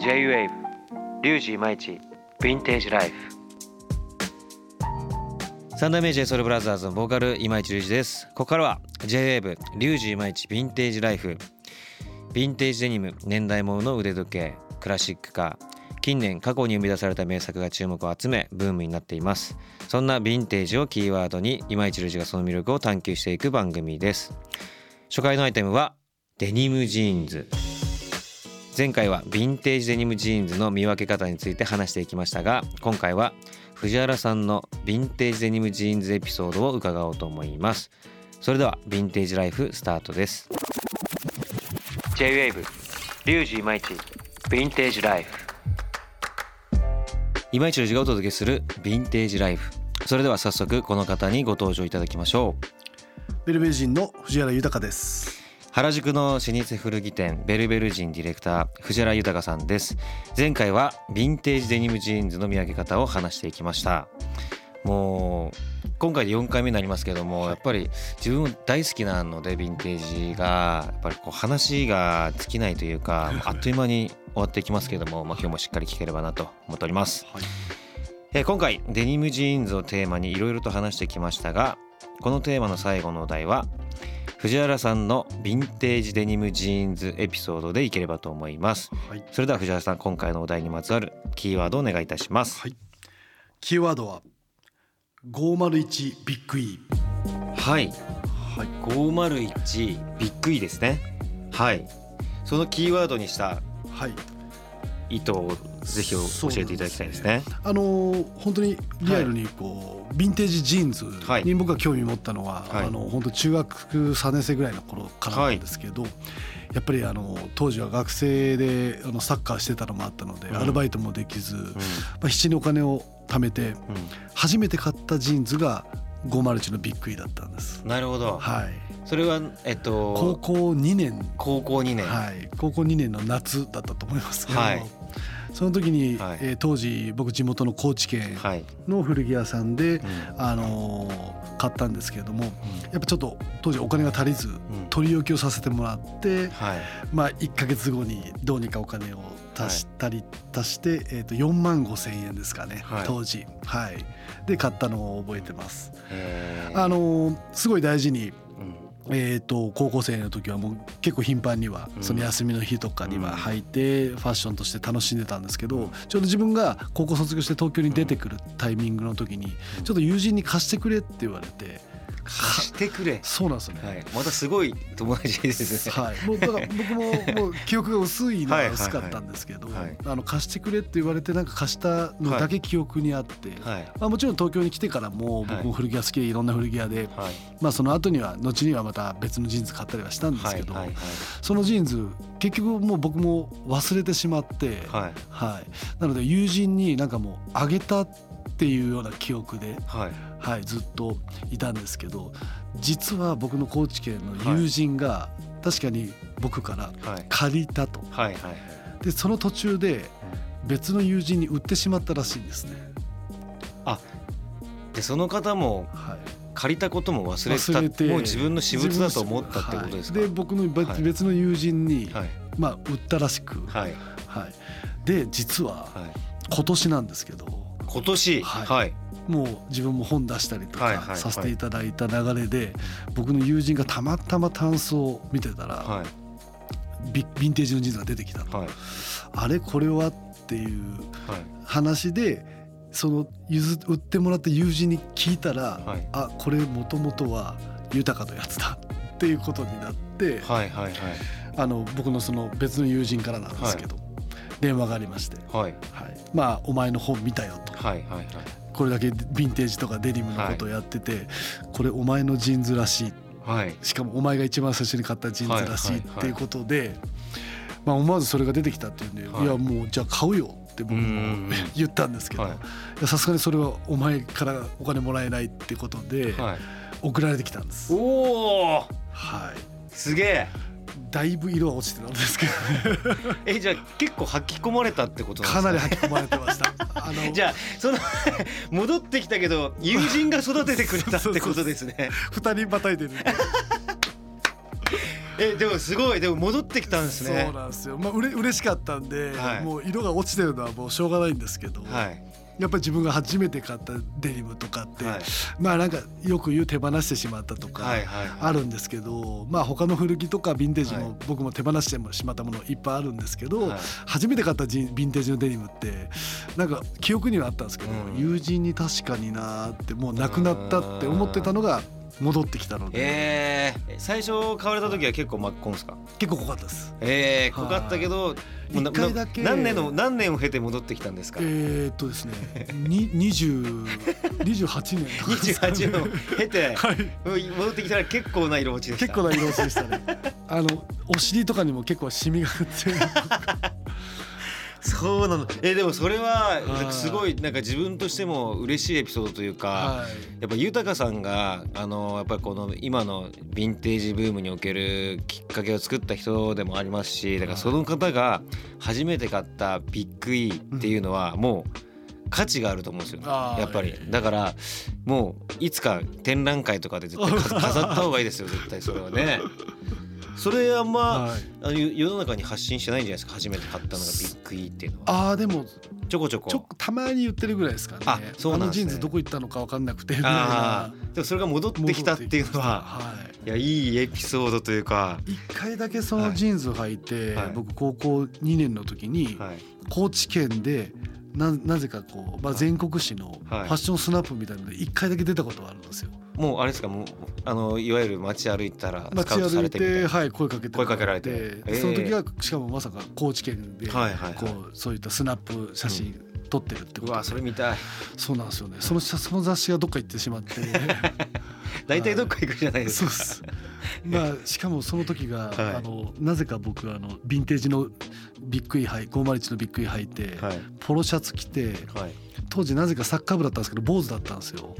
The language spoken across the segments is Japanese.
J-WAVE リュウジイマイチヴィンテージライフ。三代目 j ソルブラザーズのボーカル今市隆二です。ここからは J-WAVE リュウジイマイチヴィンテージライフ。ヴィンテージデニム年代物の腕時計クラシックカー近年過去に生み出された名作が注目を集めブームになっています。そんなヴィンテージをキーワードに今市隆二がその魅力を探求していく番組です。初回のアイテムはデニムジーンズ。前回はヴィンテージデニムジーンズの見分け方について話していきましたが今回は藤原さんのヴィンテージデニムジーンズエピソードを伺おうと思います。それではヴィンテージライフスタートです。J-WAVE リュウジイマイチヴィンテージライフ。今市隆二がお届けするヴィンテージライフ。それでは早速この方にご登場いただきましょう。ベルベルジンの藤原裕です原宿の老舗古着店ベルベルジンディレクター藤原裕さんです。前回はヴィンテージデニムジーンズの見分け方を話していきました。もう今回で4回目になりますけどもやっぱり自分大好きなのでヴィンテージがやっぱりこう話が尽きないというか あっという間に終わっていきますけども、まあ、今日もしっかり聞ければなと思っております、はい、え今回デニムジーンズをテーマにいろいろと話してきましたがこのテーマの最後のお題は藤原さんのヴィンテージデニムジーンズエピソードでいければと思います、はい、それでは藤原さん今回のお題にまつわるキーワードをお願いいたします、はい、キーワードは501ビッグ E はい、はい、501ビッグ E ですね。はい。そのキーワードにしたはい。意図をぜひ教えていただきたいですね。すねあの本当にリアルにこう、はい、ヴィンテージジーンズに僕が興味持ったのは、はい、あの本当中学3年生ぐらいの頃からなんですけど、はい、やっぱりあの当時は学生であのサッカーしてたのもあったので、うん、アルバイトもできず、うん、まあ、必死にお金を貯めて、うん、初めて買ったジーンズが501のビッグ E だったんです。なるほど。はい。それはえっと高校2年。高校2年。はい。高校2年の夏だったと思いますけど、はい、その時に、はい、えー、当時僕地元の高知県の古着屋さんで、はい、あのー、買ったんですけれども、うん、やっぱちょっと当時お金が足りず、うん、取り置きをさせてもらって、はい、まあ1か月後にどうにかお金を足したり足して、えー、と4万5千円ですかね、当時。はい。で買ったのを覚えてます。あのー、すごい大事にえー、と高校生の時はもう結構頻繁にはその休みの日とかには履いてファッションとして楽しんでたんですけどちょうど自分が高校卒業して東京に出てくるタイミングの時にちょっと友人に貸してくれって言われて貸してくれ。そうなんですよね、はい、またすごい友達ですね。はい。もうだから僕ももう 記憶が薄いのは薄かったんですけど、あの貸してくれって言われてなんか貸したのだけ記憶にあって、はい、まあ、もちろん東京に来てからも僕も古着屋好きでいろんな古着屋で、はい、まあその後には後にはまた別のジーンズ買ったりはしたんですけど、そのジーンズ結局もう僕も忘れてしまって、はい、はい、なので友人になんかもうあげたっていうような記憶で、はい。はい、ずっといたんですけど実は僕の高知県の友人が確かに僕から借りたと、はいはいはい、でその途中で別の友人に売ってしまったらしいんですね。あでその方も借りたことも忘れ忘れてもう自分の私物だと思ったってことですか、はい、で僕の別の友人に、はい、まあ、売ったらしく、はい。はい、で実は今年なんですけど今年はい。もう自分も本出したりとかさせていただいた流れで僕の友人がたまたまタンスを見てたらヴィンテージのジーンズが出てきたと、あれこれはっていう話でその譲売ってもらった友人に聞いたら、はい、あこれもともとは豊かのやつだっていうことになって、はいはいはい、あの僕のその別の友人からなんですけど、はい、電話がありまして、はい。はい、まあお前の本見たよと、はいはいはい、これだけヴィンテージとかデニムのことをやってて、はい、これお前のジーンズらしい、はい、しかもお前が一番最初に買ったジーンズらしいっていうことで、まあ、思わずそれが出てきたっていうんで、はい、いやもうじゃあ買うよって僕も言ったんですけどさすがにそれはお前からお金もらえないってことで、送られてきたんです。おはい。すげえだいぶ色は落ちてたんですけど。えじゃあ結構吐き込まれたってことか、ね、か？なり吐き込まれてました。あの じゃあその 戻ってきたけど友人が育ててくれたってことですね。二人またいでる。えでもすごい。でも戻ってきたんですね。そうなんですよ。まあうれ嬉しかったんで、はい、もう色が落ちてるのはもうしょうがないんですけど、はい、やっぱり自分が初めて買ったデニムとかって、はい、まあなんかよく言う手放してしまったとかあるんですけど、まあ他の古着とかヴィンテージも僕も手放してしまったものいっぱいあるんですけど、はい、初めて買ったヴィンテージのデニムってなんか記憶にはあったんですけど、うん、友人に確かになってもうなくなったって思ってたのが戻ってきたので、えー、最初買われた時は結構真っこんですか？結構濃かったです。ええー、濃かったけど一回だけ。何年の何年を経て戻ってきたんですか？えー、っとですね二十 二十八年二十八年を経て、はい、戻ってきたら結構な色落ちでした。結構な色落ちでしたね。あのお尻とかにも結構シミがついてそうなの。えでもそれはすごいなんか自分としても嬉しいエピソードというか、はい、やっぱ豊さんがあのやっぱりこの今のヴィンテージブームにおけるきっかけを作った人でもありますしだからその方が初めて買ったビッグ E っていうのはもう価値があると思うんですよやっぱり。だからもういつか展覧会とかで絶対 飾った方がいいですよ絶対それはね。それあんま、はい、あの世の中に発信してないんじゃないですか。初めて買ったのがビッグ E っていうのは。ああでもちょこちょこ。ちょたまに言ってるぐらいですかね。あそうなん、ね、のジーンズどこ行ったのか分かんなくてでもそれが戻ってきたっていうのは、はい、いやいいエピソードというか。一回だけそのジーンズを履いて、はい、僕高校2年の時に、高知県でななぜかこう、まあ、全国紙のファッションスナップみたいなので一回だけ出たことがあるんですよ。もうあれですかもうあのいわゆる街歩いたら街歩いてはい声かけて声かけられて、えー、その時はしかもまさか高知県で、はいはい、こうそういったスナップ写真、撮ってるってことうわそれ見たい。そうなんですよね。そのその雑誌がどっか行ってしまって。大体どっか行くじゃないですか、そうまあしかもその時が、はい、あのなぜか僕あのヴィンテージのビッグ E、はい、501のビッグ E 履いて、はい、ポロシャツ着て、はい、当時なぜかサッカー部だったんですけど坊主だったんですよ。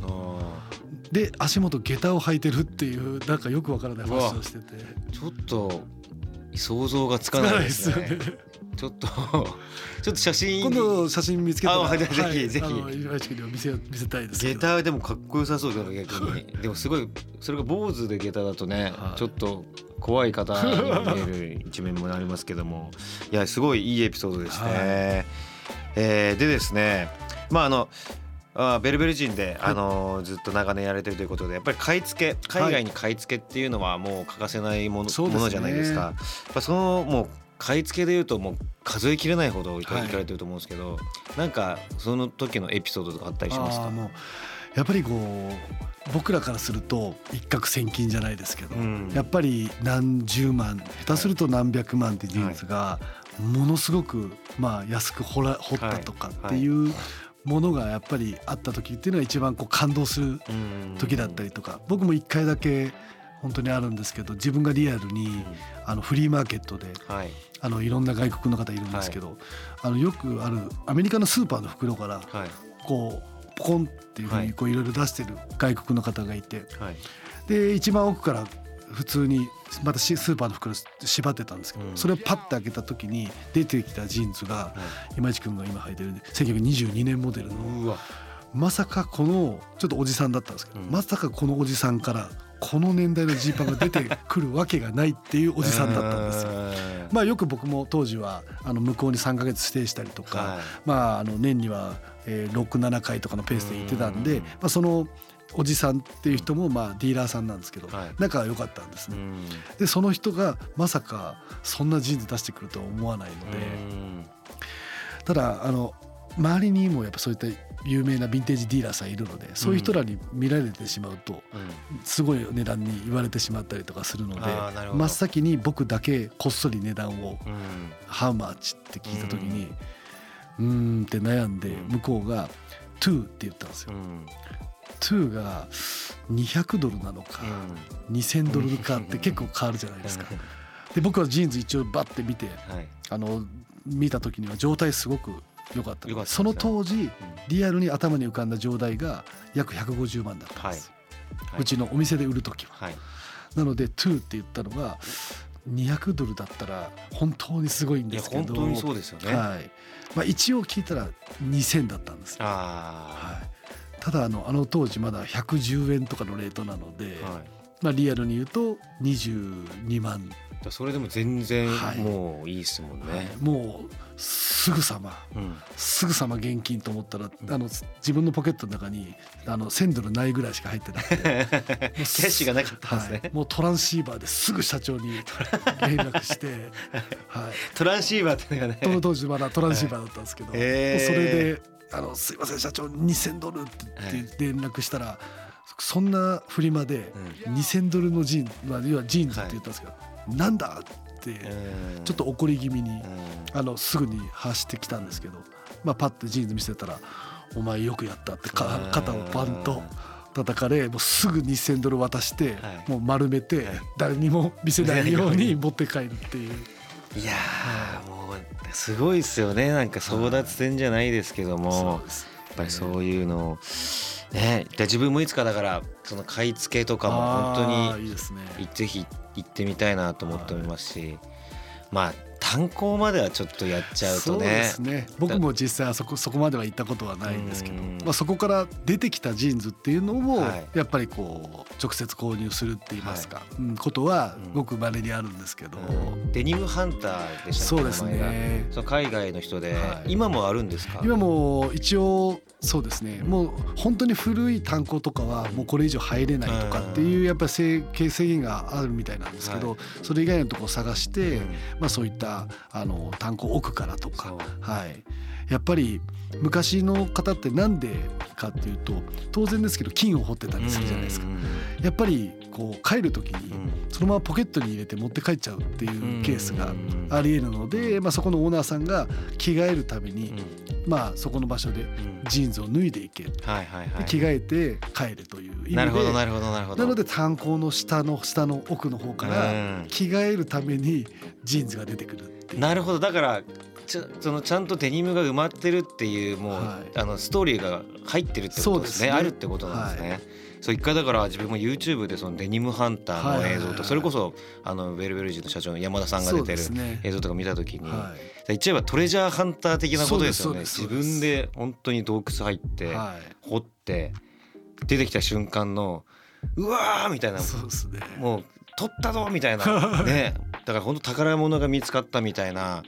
で足元下駄を履いてるっていうなんかよくわからないファッションしてて。ちょっと想像がつかないですね。ちょっと ちょっと写真。今度写真見つけたらぜひ。ぜひ今市君に見せ見せたいです下駄でもかっこよさそうだな逆に。でもすごいそれが坊主で下駄だとね、はい、ちょっと怖い方に見える一面もありますけども。いやすごいいいエピソードですね、はい、えー、でですねまああのあベルベル人で、あのー、ずっと長年やれてるということでやっぱり買い付け海外に買い付けっていうのはもう欠かせないものはい、ものじゃないですか。やっぱそのもう買い付けでいうともう数えきれないほどいかれてると思うんですけど、はい、なんかその時のエピソードとかあったりしますか？もうやっぱりこう僕らからすると一攫千金じゃないですけど、うん、やっぱり何十万下手すると何百万っていうジーンズがものすごくまあ安く掘ら掘ったとかっていうものがやっぱりあった時っていうのは一番こう感動する時だったりとか。僕も一回だけ本当にあるんですけど自分がリアルにあのフリーマーケットで、はい、あのいろんな外国の方いるんですけど、はい、あのよくあるアメリカのスーパーの袋から、こうポコンっていうふうにこういろいろ出してる外国の方がいて、で一番奥から普通にまたスーパーの袋縛ってたんですけど、それをパッて開けた時に出てきたジーンズが、今市君が今履いてる1922年モデルのまさかこのちょっとおじさんだったんですけど、まさかこのおじさんからこの年代のジーパンが出てくるわけがないっていうおじさんだったんですよ。まあよく僕も当時はあの向こうに3か月指定したりとか、はい、まああの年には67回とかのペースで行ってたんで、まあ、そのおじさんっていう人もまあディーラーさんなんですけど、仲が良かったんですね。でその人がまさかそんなジーンズ出してくるとは思わないので。ただあの周りにもやっぱそういった有名なヴィンテージディーラーさんいるのでそういう人らに見られてしまうとすごい値段に言われてしまったりとかするので真っ先に僕だけこっそり値段を「How much」って聞いた時にうん。って悩んで向こうが「Two」って言ったんですよ。 Two が200ドルなのか2000ドルかって結構変わるじゃないですか。で僕はジーンズ一応バッて見て、あの見た時には状態すごく良かった。かその当時、リアルに頭に浮かんだ状態が約150万だったんです、はい、うちのお店で売る時は、はい、なので「トゥー」って言ったのが200ドルだったら本当にすごいんですけど。本当にそうですよね、はい。まあ、一応聞いたら2000だったんですはい、ただあのあの当時まだ110円とかのレートなので、はい。まあ、リアルに言うと22万。それでも全然もういいですもんね、はい、もうすぐさま、うん、すぐさま現金と思ったらあの自分のポケットの中にあの1000ドルないぐらいしか入ってなくて。キャッシュがなかったんですね、はい、もうトランシーバーですぐ社長に連絡して、はい、トランシーバーってのがね。その当時まだトランシーバーだったんですけど、はい、それであの「すいません社長2000ドル」って連絡したら、そんなフリマで2000ドルのジーンズ、まあ、要はジーンズって言ったんですけど、なんだってちょっと怒り気味にあのすぐに発してきたんですけど、まあ、パッてジーンズ見せたら「お前よくやった」って肩をバンと。叩かれもうすぐ2,000ドル渡して、もう丸めて誰にも見せないように。持って帰るっていう。いやもうすごいですよね。なんか争奪戦じゃないですけども、やっぱりそういうのをね。自分もいつかだからその買い付けとかも本当にぜひ行ってみたいなと思っておりますし、まあ炭鉱まではちょっとやっちゃうとね。そうですね。僕も実際はそこそこまでは行ったことはないんですけど、まあ、そこから出てきたジーンズっていうのをやっぱりこう直接購入するって言いますか、はい、ことはごく稀にあるんですけど、デニムハンターでしたそうですね。その海外の人で、はい、今もあるんですか？今も一応そうですね。もう本当に古い炭鉱とかはもうこれ以上入れないとかっていうやっぱり制限があるみたいなんですけど、それ以外のところを探して、まあ、そういったあの炭鉱奥からとか、はい、やっぱり昔の方ってなんでかっていうと当然ですけど金を掘ってたりするじゃないですか。やっぱりこう帰る時にそのままポケットに入れて持って帰っちゃうっていうケースがありえるので、まあ、そこのオーナーさんが着替えるために、まあ、そこの場所でジーンズを脱いでいけ、着替えて帰るという意味でなるほどなるほどなるほど。なので炭鉱の下の下の奥の方から着替えるためにジーンズが出てくるなるほど。だからちゃそのちゃんとデニムが埋まってるっていうもう、はい、あのストーリーが入ってるってことですね、ね、あるってことなんですね。はい。そう一回だから自分も YouTube でそのデニムハンターの映像とそれこそあのベルベルジーの社長の山田さんが出てる映像とか見た時に言っちゃえばトレジャーハンター的なことですよね。自分で本当に洞窟入って掘って出てきた瞬間のうわーみたいなもう取ったぞみたいな。ね。だから本当宝物が見つかったみたいな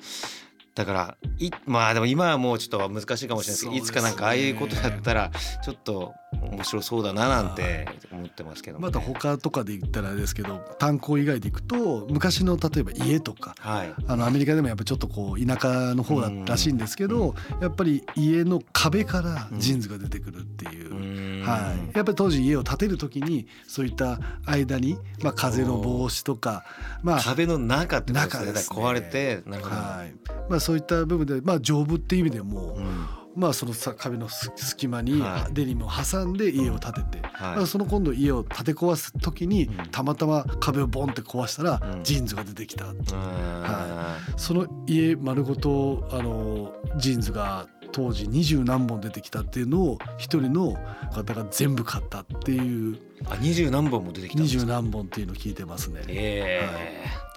だからいまあでも今はもうちょっと難しいかもしれないですけど、ね、いつかなんかああいうことだったらちょっと面白そうだななんて思ってますけど、ね、また他とかで言ったらあれですけど炭鉱以外でいくと昔の例えば家とか、はい、あのアメリカでもやっぱちょっとこう田舎の方だらしいんですけど、やっぱり家の壁からジーンズが出てくるっていう、はい、やっぱり当時家を建てる時にそういった間に、まあ、風の防止とか、まあ、壁の中ってことですね。壊れてなるほど、はい。まあ、そういった部分で、まあ、丈夫っていう意味でも、うん。まあ、その壁の隙間にデニムを挟んで家を建てて、はい、その今度家を建て壊す時にたまたま壁をボンって壊したらジーンズが出てきた、はい、その家丸ごとあのジーンズが当時二十何本出てきたっていうのを一人の方が全部買ったっていう。あ二十何本も出てきた二十何本っていうのを聞いてますね。え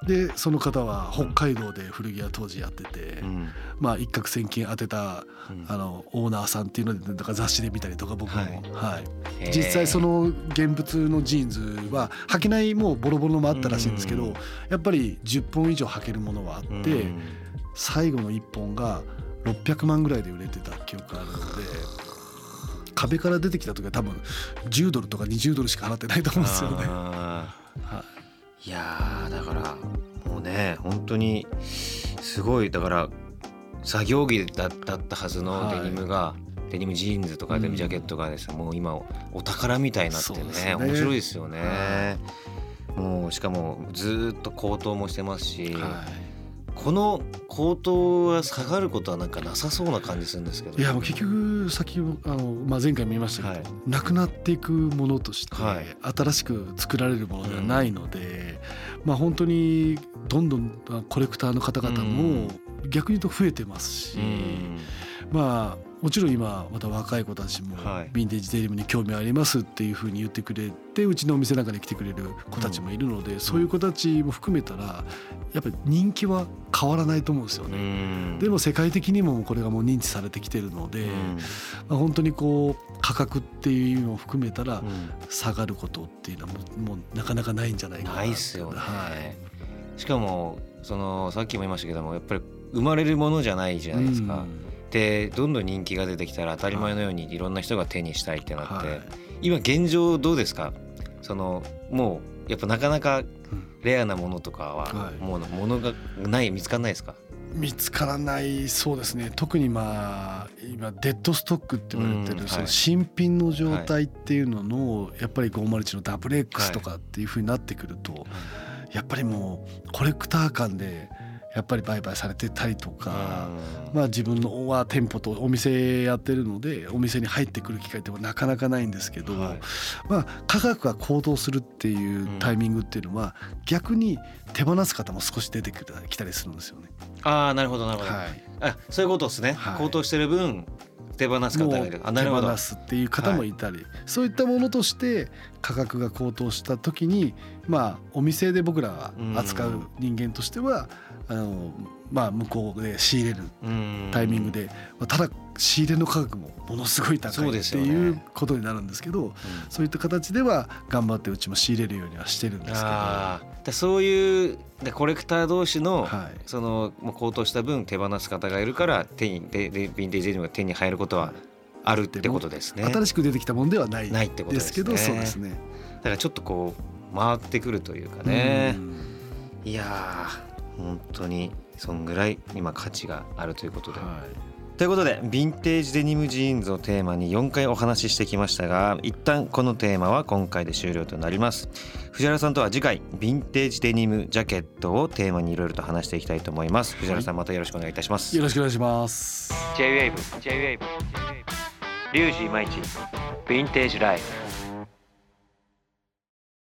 ー、はい、でその方は北海道で古着屋当時やってて、うん、まあ一攫千金当てた、うん、あのオーナーさんっていうのでなんか雑誌で見たりとか僕も、はい、はい、実際その現物のジーンズは履けないもうボロボロのもあったらしいんですけど、うん、やっぱり10本以上履けるものはあって、最後の1本が600万ぐらいで売れてた記憶があるので壁から出てきた時は多分10ドルとか20ドルしか払ってないと思うんですよね。はい、いやだからもうね本当にすごいだから作業着だったはずのデニムが、はい、デニムジーンズとかデニムジャケットがですね、うん、もう今お宝みたいになってねね面白いですよね。はい、もうしかもずっと高騰もしてますし。はいこの高騰が下がることはなんかなさそうな感じするんですけどいやもう結局先あの、まあ、前回も言いましたけど、はい、なくなっていくものとして、新しく作られるものではないので、うん、まあ本当にどんどんコレクターの方々も逆に言うと増えてますし、うん、まあもちろん今また若い子たちもヴィンテージデニムに興味ありますっていうふうに言ってくれてうちのお店なんかに来てくれる子たちもいるので、そういう子たちも含めたらやっぱり人気は変わらないと思うんですよね。でも世界的にもこれがもう認知されてきてるので、まあ、本当にこう価格っていうのを含めたら下がることっていうのはもうなかなかないんじゃないかな。ないっすよね。はいしかもそのさっきも言いましたけどもやっぱり生まれるものじゃないじゃないですか。でどんどん人気が出てきたら当たり前のようにいろんな人が手にしたいってなって、はい、今現状どうですか？そのもうやっぱなかなかレアなものとかはもうものがない見つかんないですか？見つからないそうですね。特にまあ今デッドストックって言われてるその新品の状態っていうののやっぱり501の WX とかっていうふうになってくるとやっぱりもうコレクター間でやっぱり売買されてたりとか、まあ、自分のは店舗とお店やってるのでお店に入ってくる機会ってなかなかないんですけど、まあ、価格が高騰するっていうタイミングっていうのは逆に手放す方も少し出てきたりするんですよね。あなるほどなるほど、はい、あそういうことですね、はい、高騰してる分手放す方が手放すっていう方もいたり、はい、そういったものとして価格が高騰した時にまあお店で僕らが扱う人間としては、あのまあ向こうで仕入れるタイミングでただ仕入れの価格もものすごい高いっていうことになるんですけどそう,、いった形では頑張ってうちも仕入れるようにはしてるんですけどそういうコレクター同士のその高騰した分手放す方がいるから手にででヴィンテージデニムが手に入ることはあるってことですね。新しく出てきたものではないないってことですけどそうですね。だからちょっとこう回ってくるというかね。いや本当にそんぐらい今価値があるということで。はいということでヴィンテージデニムジーンズをテーマに4回お話ししてきましたが一旦このテーマは今回で終了となります。藤原さんとは次回ヴィンテージデニムジャケットをテーマにいろいろと話していきたいと思います。藤原さんまたよろしくお願いいたします、よろしくお願いします。J-WAVE J-WAVE リュウジイマイチヴィンテージライフ